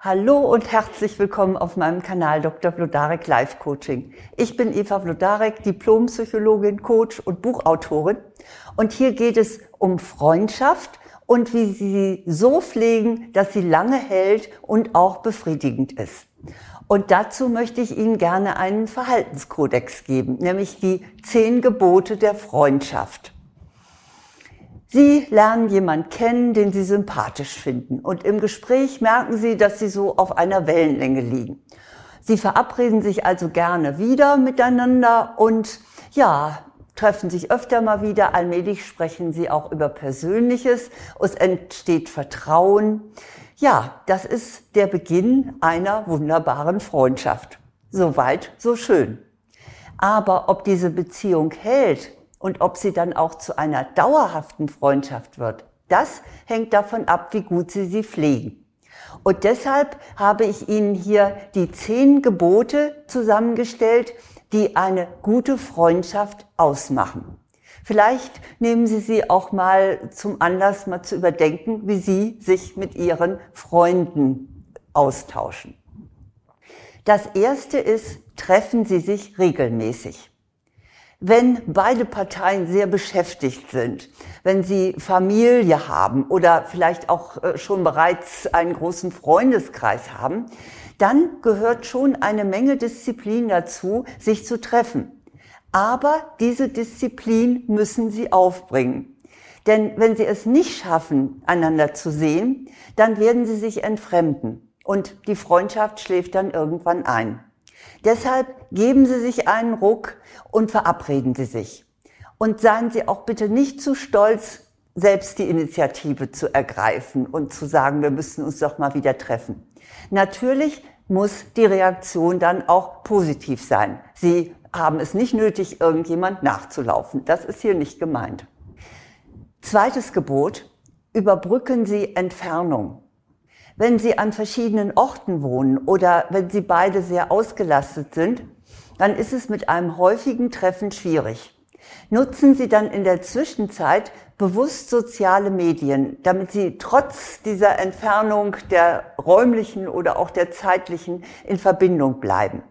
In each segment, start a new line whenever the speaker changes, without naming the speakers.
Hallo und herzlich willkommen auf meinem Kanal Dr. Vlodarek Life Coaching. Ich bin Eva Vlodarek, Diplompsychologin, Coach und Buchautorin. Und hier geht es um Freundschaft und wie sie so pflegen, dass sie lange hält und auch befriedigend ist. Und dazu möchte ich Ihnen gerne einen Verhaltenskodex geben, nämlich die zehn Gebote der Freundschaft. Sie lernen jemand kennen, den Sie sympathisch finden. Und im Gespräch merken Sie, dass Sie so auf einer Wellenlänge liegen. Sie verabreden sich also gerne wieder miteinander und ja, treffen sich öfter mal wieder. Allmählich sprechen Sie auch über Persönliches. Es entsteht Vertrauen. Ja, das ist der Beginn einer wunderbaren Freundschaft. Soweit, so schön. Aber ob diese Beziehung hält, und ob sie dann auch zu einer dauerhaften Freundschaft wird, das hängt davon ab, wie gut Sie sie pflegen. Und deshalb habe ich Ihnen hier die zehn Gebote zusammengestellt, die eine gute Freundschaft ausmachen. Vielleicht nehmen Sie sie auch mal zum Anlass, mal zu überdenken, wie Sie sich mit Ihren Freunden austauschen. Das erste ist, treffen Sie sich regelmäßig. Wenn beide Parteien sehr beschäftigt sind, wenn sie Familie haben oder vielleicht auch äh, schon bereits einen großen Freundeskreis haben, dann gehört schon eine Menge Disziplin dazu, sich zu treffen. Aber diese Disziplin müssen sie aufbringen. Denn wenn sie es nicht schaffen, einander zu sehen, dann werden sie sich entfremden und die Freundschaft schläft dann irgendwann ein. Deshalb geben Sie sich einen Ruck und verabreden Sie sich. Und seien Sie auch bitte nicht zu stolz, selbst die Initiative zu ergreifen und zu sagen, wir müssen uns doch mal wieder treffen. Natürlich muss die Reaktion dann auch positiv sein. Sie haben es nicht nötig, irgendjemand nachzulaufen. Das ist hier nicht gemeint. Zweites Gebot, überbrücken Sie Entfernung. Wenn Sie an verschiedenen Orten wohnen oder wenn Sie beide sehr ausgelastet sind, dann ist es mit einem häufigen Treffen schwierig. Nutzen Sie dann in der Zwischenzeit bewusst soziale Medien, damit Sie trotz dieser Entfernung der räumlichen oder auch der zeitlichen in Verbindung bleiben.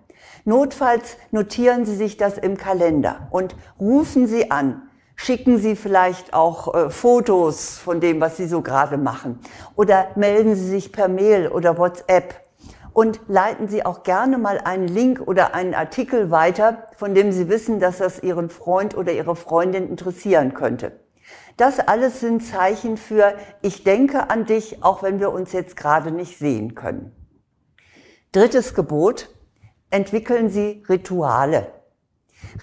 Notfalls notieren Sie sich das im Kalender und rufen Sie an Schicken Sie vielleicht auch äh, Fotos von dem, was Sie so gerade machen. Oder melden Sie sich per Mail oder WhatsApp. Und leiten Sie auch gerne mal einen Link oder einen Artikel weiter, von dem Sie wissen, dass das Ihren Freund oder Ihre Freundin interessieren könnte. Das alles sind Zeichen für, ich denke an dich, auch wenn wir uns jetzt gerade nicht sehen können. Drittes Gebot, entwickeln Sie Rituale.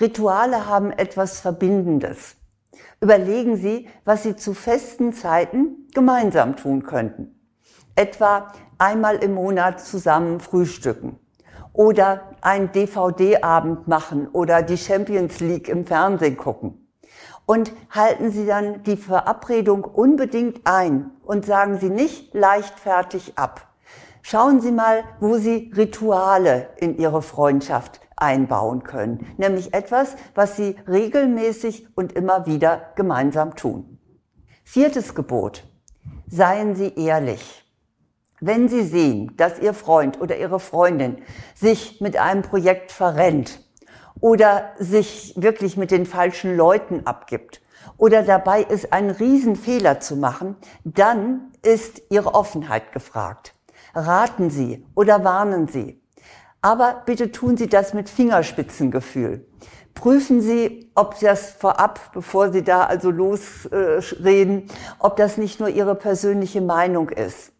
Rituale haben etwas Verbindendes. Überlegen Sie, was Sie zu festen Zeiten gemeinsam tun könnten. Etwa einmal im Monat zusammen frühstücken oder einen DVD-Abend machen oder die Champions League im Fernsehen gucken. Und halten Sie dann die Verabredung unbedingt ein und sagen Sie nicht leichtfertig ab. Schauen Sie mal, wo Sie Rituale in Ihre Freundschaft einbauen können, nämlich etwas, was sie regelmäßig und immer wieder gemeinsam tun. Viertes Gebot. Seien Sie ehrlich. Wenn Sie sehen, dass Ihr Freund oder Ihre Freundin sich mit einem Projekt verrennt oder sich wirklich mit den falschen Leuten abgibt oder dabei ist, einen Riesenfehler zu machen, dann ist Ihre Offenheit gefragt. Raten Sie oder warnen Sie. Aber bitte tun Sie das mit Fingerspitzengefühl. Prüfen Sie, ob das vorab, bevor Sie da also losreden, äh, ob das nicht nur Ihre persönliche Meinung ist.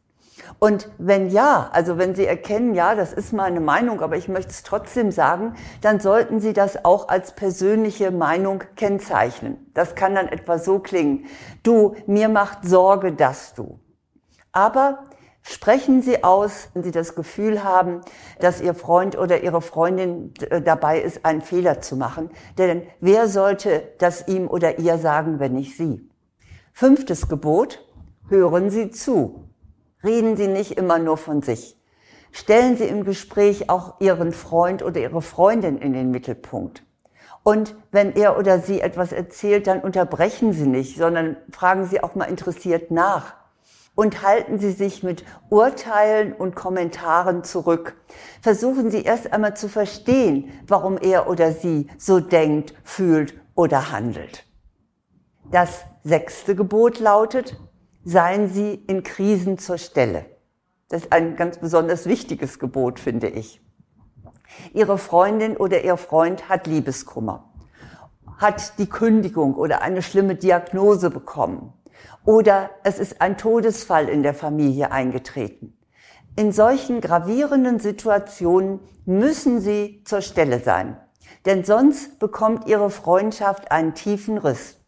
Und wenn ja, also wenn Sie erkennen, ja, das ist meine Meinung, aber ich möchte es trotzdem sagen, dann sollten Sie das auch als persönliche Meinung kennzeichnen. Das kann dann etwa so klingen. Du, mir macht Sorge, dass du. Aber Sprechen Sie aus, wenn Sie das Gefühl haben, dass Ihr Freund oder Ihre Freundin äh, dabei ist, einen Fehler zu machen. Denn wer sollte das ihm oder ihr sagen, wenn nicht Sie? Fünftes Gebot, hören Sie zu. Reden Sie nicht immer nur von sich. Stellen Sie im Gespräch auch Ihren Freund oder Ihre Freundin in den Mittelpunkt. Und wenn er oder sie etwas erzählt, dann unterbrechen Sie nicht, sondern fragen Sie auch mal interessiert nach und halten Sie sich mit Urteilen und Kommentaren zurück. Versuchen Sie erst einmal zu verstehen, warum er oder sie so denkt, fühlt oder handelt. Das sechste Gebot lautet, seien Sie in Krisen zur Stelle. Das ist ein ganz besonders wichtiges Gebot, finde ich. Ihre Freundin oder Ihr Freund hat Liebeskummer, hat die Kündigung oder eine schlimme Diagnose bekommen oder es ist ein Todesfall in der Familie eingetreten. In solchen gravierenden Situationen müssen Sie zur Stelle sein, denn sonst bekommt Ihre Freundschaft einen tiefen Riss.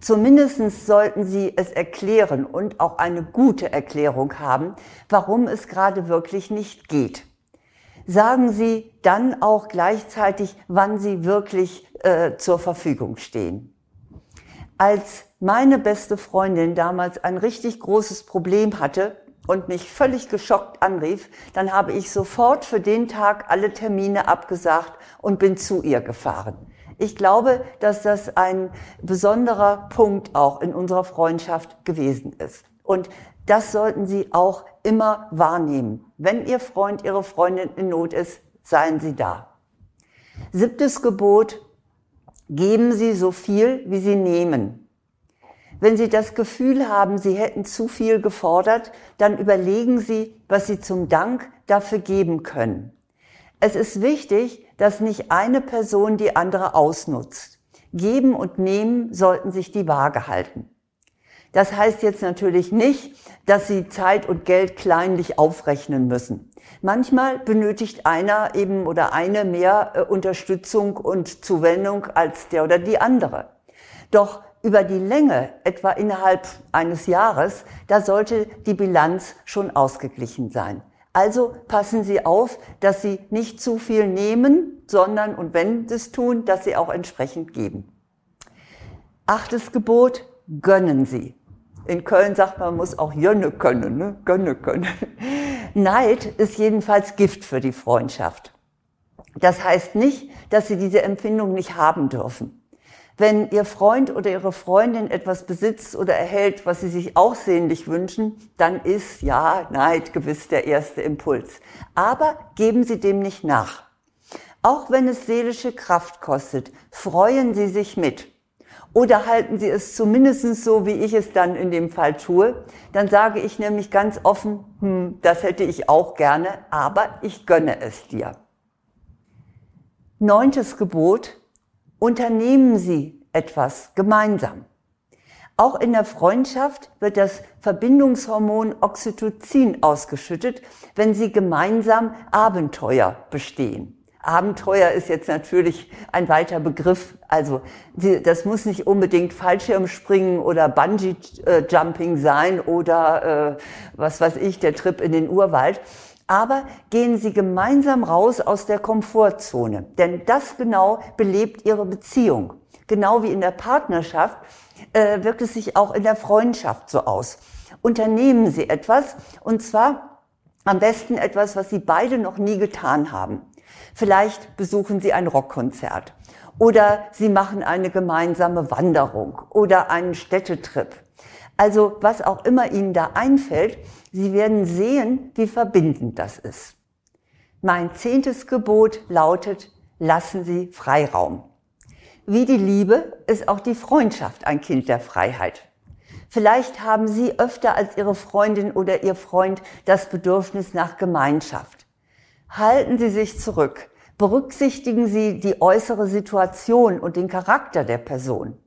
Zumindest sollten Sie es erklären und auch eine gute Erklärung haben, warum es gerade wirklich nicht geht. Sagen Sie dann auch gleichzeitig, wann Sie wirklich äh, zur Verfügung stehen. Als meine beste Freundin damals ein richtig großes Problem hatte und mich völlig geschockt anrief, dann habe ich sofort für den Tag alle Termine abgesagt und bin zu ihr gefahren. Ich glaube, dass das ein besonderer Punkt auch in unserer Freundschaft gewesen ist. Und das sollten Sie auch immer wahrnehmen. Wenn Ihr Freund, Ihre Freundin in Not ist, seien Sie da. Siebtes Gebot, geben Sie so viel, wie Sie nehmen. Wenn Sie das Gefühl haben, Sie hätten zu viel gefordert, dann überlegen Sie, was Sie zum Dank dafür geben können. Es ist wichtig, dass nicht eine Person die andere ausnutzt. Geben und nehmen sollten sich die Waage halten. Das heißt jetzt natürlich nicht, dass Sie Zeit und Geld kleinlich aufrechnen müssen. Manchmal benötigt einer eben oder eine mehr äh, Unterstützung und Zuwendung als der oder die andere. Doch über die Länge, etwa innerhalb eines Jahres, da sollte die Bilanz schon ausgeglichen sein. Also passen Sie auf, dass Sie nicht zu viel nehmen, sondern, und wenn Sie es tun, dass Sie auch entsprechend geben. Achtes Gebot, gönnen Sie. In Köln sagt man, man muss auch Jönne können, ne? gönne können. Neid ist jedenfalls Gift für die Freundschaft. Das heißt nicht, dass Sie diese Empfindung nicht haben dürfen. Wenn Ihr Freund oder Ihre Freundin etwas besitzt oder erhält, was Sie sich auch sehnlich wünschen, dann ist ja Neid gewiss der erste Impuls. Aber geben Sie dem nicht nach. Auch wenn es seelische Kraft kostet, freuen Sie sich mit. Oder halten Sie es zumindest so, wie ich es dann in dem Fall tue. Dann sage ich nämlich ganz offen, hm, das hätte ich auch gerne, aber ich gönne es dir. Neuntes Gebot, unternehmen Sie etwas gemeinsam. Auch in der Freundschaft wird das Verbindungshormon Oxytocin ausgeschüttet, wenn Sie gemeinsam Abenteuer bestehen. Abenteuer ist jetzt natürlich ein weiter Begriff. Also das muss nicht unbedingt Fallschirmspringen oder Bungee-Jumping sein oder äh, was weiß ich, der Trip in den Urwald, aber gehen Sie gemeinsam raus aus der Komfortzone, denn das genau belebt Ihre Beziehung. Genau wie in der Partnerschaft äh, wirkt es sich auch in der Freundschaft so aus. Unternehmen Sie etwas und zwar am besten etwas, was Sie beide noch nie getan haben. Vielleicht besuchen Sie ein Rockkonzert oder Sie machen eine gemeinsame Wanderung oder einen Städtetrip. Also was auch immer Ihnen da einfällt, Sie werden sehen, wie verbindend das ist. Mein zehntes Gebot lautet, lassen Sie Freiraum. Wie die Liebe ist auch die Freundschaft ein Kind der Freiheit. Vielleicht haben Sie öfter als Ihre Freundin oder Ihr Freund das Bedürfnis nach Gemeinschaft. Halten Sie sich zurück. Berücksichtigen Sie die äußere Situation und den Charakter der Person.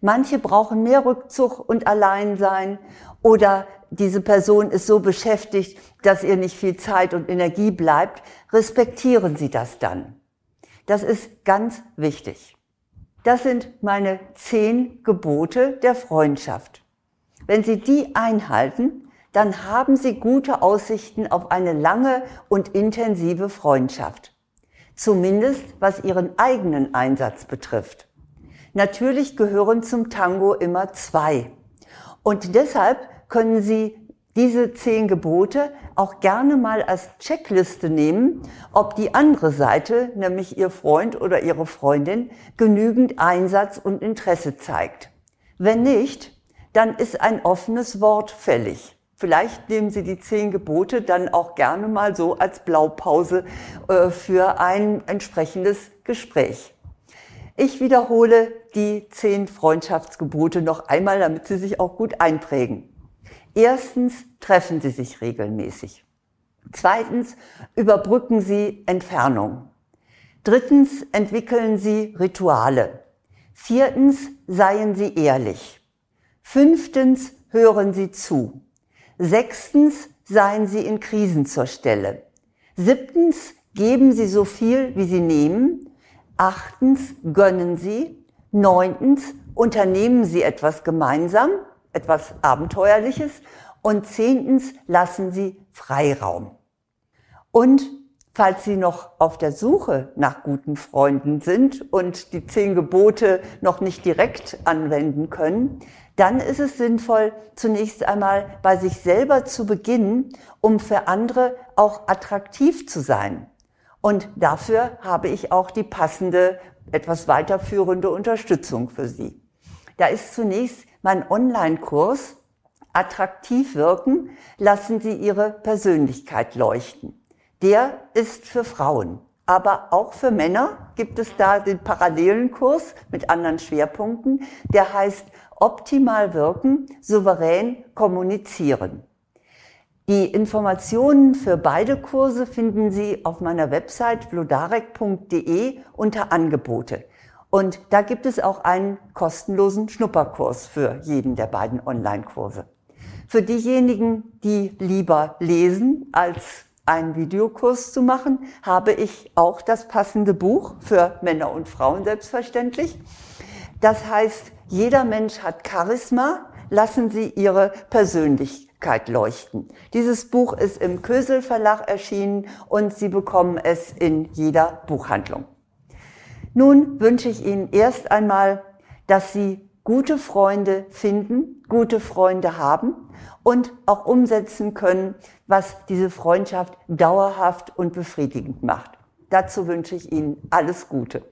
Manche brauchen mehr Rückzug und Alleinsein oder diese Person ist so beschäftigt, dass ihr nicht viel Zeit und Energie bleibt, respektieren Sie das dann. Das ist ganz wichtig. Das sind meine zehn Gebote der Freundschaft. Wenn Sie die einhalten, dann haben Sie gute Aussichten auf eine lange und intensive Freundschaft. Zumindest was Ihren eigenen Einsatz betrifft. Natürlich gehören zum Tango immer zwei. Und deshalb können Sie diese zehn Gebote auch gerne mal als Checkliste nehmen, ob die andere Seite, nämlich Ihr Freund oder Ihre Freundin, genügend Einsatz und Interesse zeigt. Wenn nicht, dann ist ein offenes Wort fällig. Vielleicht nehmen Sie die zehn Gebote dann auch gerne mal so als Blaupause äh, für ein entsprechendes Gespräch. Ich wiederhole die zehn Freundschaftsgebote noch einmal, damit Sie sich auch gut einprägen. Erstens treffen Sie sich regelmäßig. Zweitens überbrücken Sie Entfernung. Drittens entwickeln Sie Rituale. Viertens seien Sie ehrlich. Fünftens hören Sie zu. Sechstens seien Sie in Krisen zur Stelle. Siebtens geben Sie so viel, wie Sie nehmen. Achtens, gönnen Sie. Neuntens, unternehmen Sie etwas gemeinsam, etwas Abenteuerliches. Und zehntens, lassen Sie Freiraum. Und falls Sie noch auf der Suche nach guten Freunden sind und die zehn Gebote noch nicht direkt anwenden können, dann ist es sinnvoll, zunächst einmal bei sich selber zu beginnen, um für andere auch attraktiv zu sein. Und dafür habe ich auch die passende, etwas weiterführende Unterstützung für Sie. Da ist zunächst mein Online-Kurs Attraktiv wirken, lassen Sie Ihre Persönlichkeit leuchten. Der ist für Frauen. Aber auch für Männer gibt es da den parallelen Kurs mit anderen Schwerpunkten. Der heißt Optimal wirken, souverän kommunizieren. Die Informationen für beide Kurse finden Sie auf meiner Website vlodarek.de unter Angebote. Und da gibt es auch einen kostenlosen Schnupperkurs für jeden der beiden Online-Kurse. Für diejenigen, die lieber lesen als einen Videokurs zu machen, habe ich auch das passende Buch für Männer und Frauen selbstverständlich. Das heißt, jeder Mensch hat Charisma, lassen Sie Ihre Persönlichkeit leuchten. Dieses Buch ist im Kösel Verlag erschienen und Sie bekommen es in jeder Buchhandlung. Nun wünsche ich Ihnen erst einmal, dass Sie gute Freunde finden, gute Freunde haben und auch umsetzen können, was diese Freundschaft dauerhaft und befriedigend macht. Dazu wünsche ich Ihnen alles Gute.